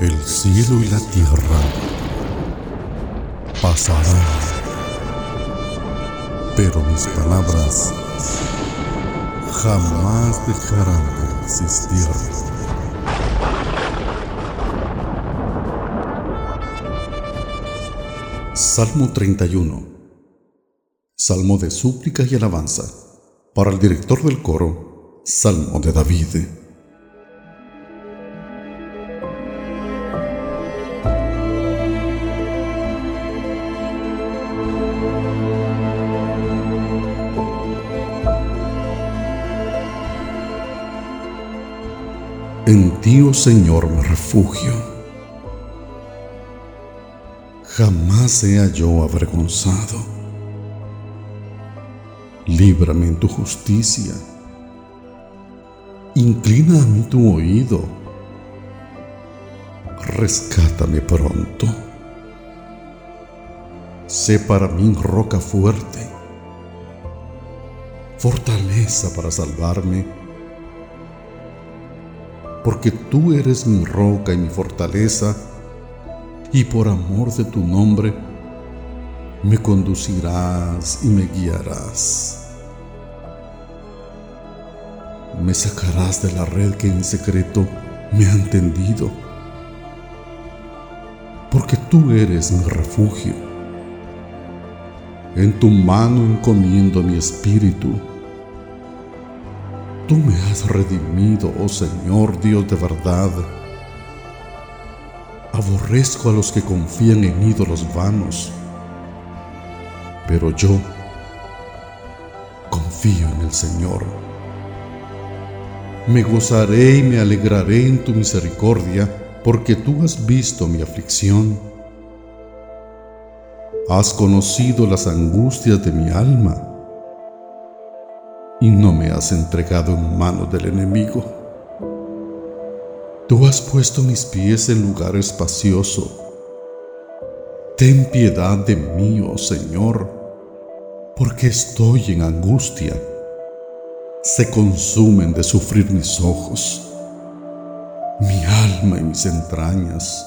El cielo y la tierra pasarán, pero mis palabras jamás dejarán de existir. Salmo 31 Salmo de súplica y alabanza para el director del coro, Salmo de David. En ti, oh Señor, me refugio. Jamás sea yo avergonzado. Líbrame en tu justicia. Inclina a mí tu oído. Rescátame pronto. Sé para mí roca fuerte, fortaleza para salvarme porque tú eres mi roca y mi fortaleza, y por amor de tu nombre me conducirás y me guiarás. Me sacarás de la red que en secreto me han tendido, porque tú eres mi refugio. En tu mano encomiendo mi espíritu Tú me has redimido, oh Señor Dios de verdad. Aborrezco a los que confían en ídolos vanos, pero yo confío en el Señor. Me gozaré y me alegraré en tu misericordia, porque tú has visto mi aflicción. Has conocido las angustias de mi alma y no me has entregado en manos del enemigo. Tú has puesto mis pies en lugar espacioso. Ten piedad de mí, oh Señor, porque estoy en angustia. Se consumen de sufrir mis ojos, mi alma y mis entrañas,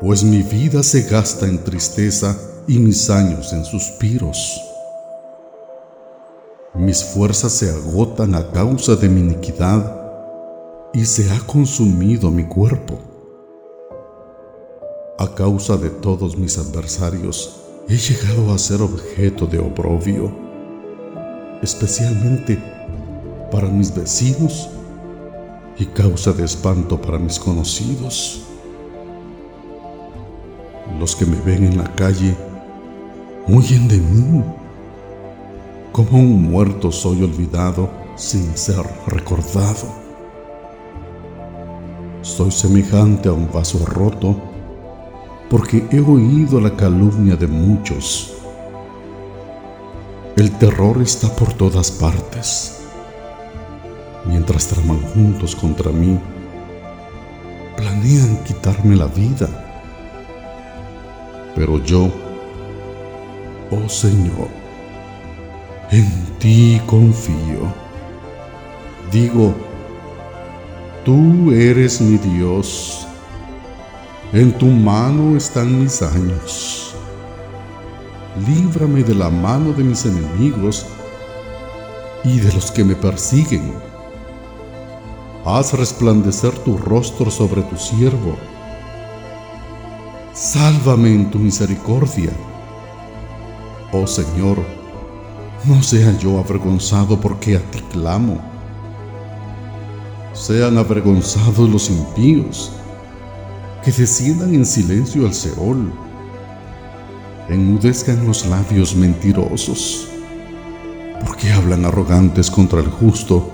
pues mi vida se gasta en tristeza y mis años en suspiros. Mis fuerzas se agotan a causa de mi iniquidad y se ha consumido mi cuerpo. A causa de todos mis adversarios, he llegado a ser objeto de oprobio, especialmente para mis vecinos y causa de espanto para mis conocidos. Los que me ven en la calle huyen de mí como un muerto soy olvidado sin ser recordado. Soy semejante a un vaso roto porque he oído la calumnia de muchos. El terror está por todas partes. Mientras traman juntos contra mí, planean quitarme la vida. Pero yo, oh Señor, en ti confío. Digo, tú eres mi Dios. En tu mano están mis años. Líbrame de la mano de mis enemigos y de los que me persiguen. Haz resplandecer tu rostro sobre tu siervo. Sálvame en tu misericordia. Oh Señor, no sea yo avergonzado porque a ti clamo. Sean avergonzados los impíos, que desciendan en silencio al Seol. Enmudezcan los labios mentirosos, porque hablan arrogantes contra el justo,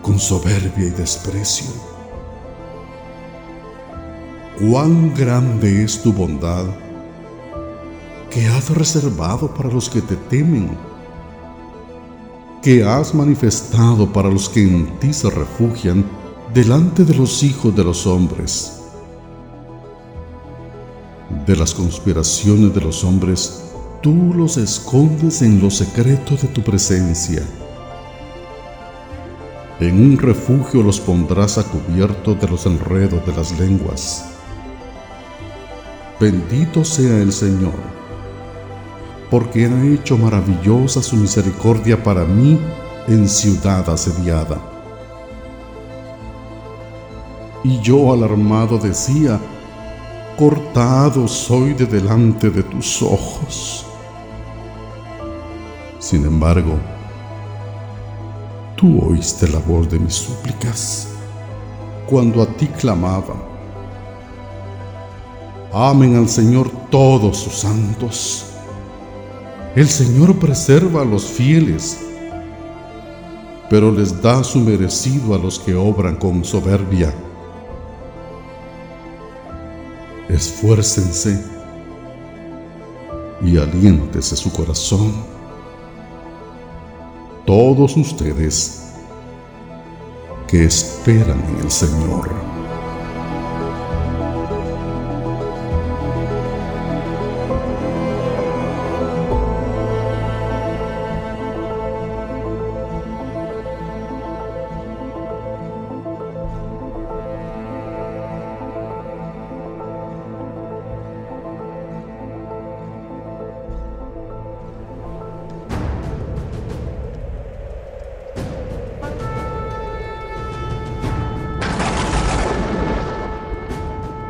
con soberbia y desprecio. Cuán grande es tu bondad que has reservado para los que te temen que has manifestado para los que en ti se refugian delante de los hijos de los hombres. De las conspiraciones de los hombres, tú los escondes en lo secreto de tu presencia. En un refugio los pondrás a cubierto de los enredos de las lenguas. Bendito sea el Señor, porque ha hecho maravillosa su misericordia para mí en ciudad asediada. Y yo alarmado decía, cortado soy de delante de tus ojos. Sin embargo, tú oíste la voz de mis súplicas cuando a ti clamaba. Amen al Señor todos sus santos. El Señor preserva a los fieles, pero les da su merecido a los que obran con soberbia esfuércense y aliéntese su corazón. Todos ustedes que esperan en el Señor.